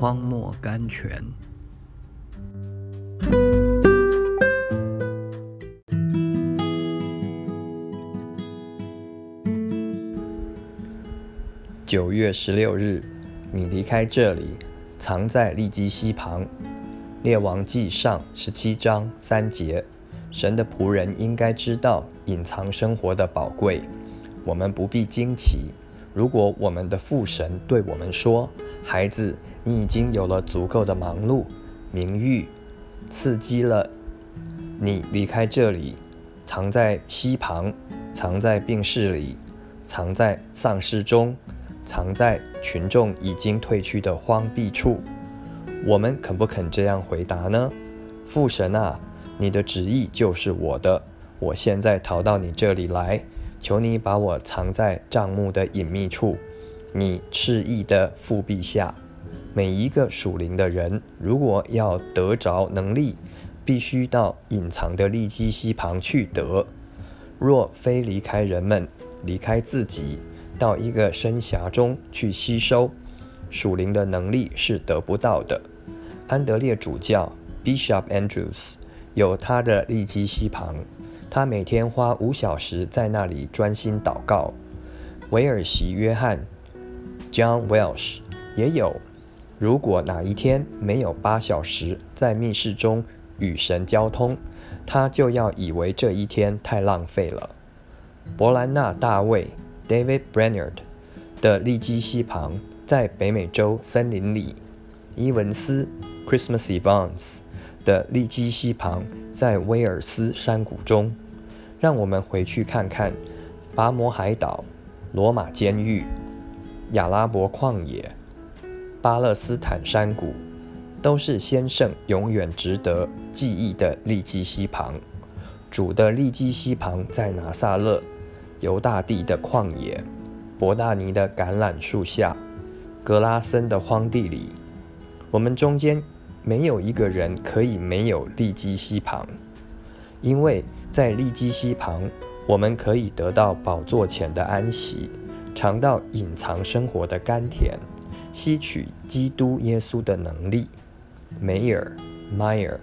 荒漠甘泉。九月十六日，你离开这里，藏在利基溪旁。列王记上十七章三节，神的仆人应该知道隐藏生活的宝贵。我们不必惊奇，如果我们的父神对我们说：“孩子，你已经有了足够的忙碌、名誉、刺激了，你离开这里，藏在溪旁，藏在病室里，藏在丧尸中。”藏在群众已经退去的荒僻处，我们肯不肯这样回答呢？父神啊，你的旨意就是我的。我现在逃到你这里来，求你把我藏在帐幕的隐秘处，你赤意的腹壁下。每一个属灵的人，如果要得着能力，必须到隐藏的利基溪旁去得。若非离开人们，离开自己。到一个深峡中去吸收属灵的能力是得不到的。安德烈主教 Bishop Andrews 有他的利基溪旁，他每天花五小时在那里专心祷告。维尔席约翰 John Welsh 也有。如果哪一天没有八小时在密室中与神交通，他就要以为这一天太浪费了。伯兰纳大卫。David Brainerd 的利基溪旁，在北美洲森林里；伊文斯 Christmas Evans 的利基溪旁，在威尔斯山谷中。让我们回去看看拔摩海岛、罗马监狱、亚拉伯旷野、巴勒斯坦山谷，都是先圣永远值得记忆的利基西旁。主的利基西旁在拿撒勒。犹大地的旷野，伯大尼的橄榄树下，格拉森的荒地里，我们中间没有一个人可以没有利基西旁，因为在利基西旁，我们可以得到宝座前的安息，尝到隐藏生活的甘甜，吸取基督耶稣的能力。梅尔，迈尔。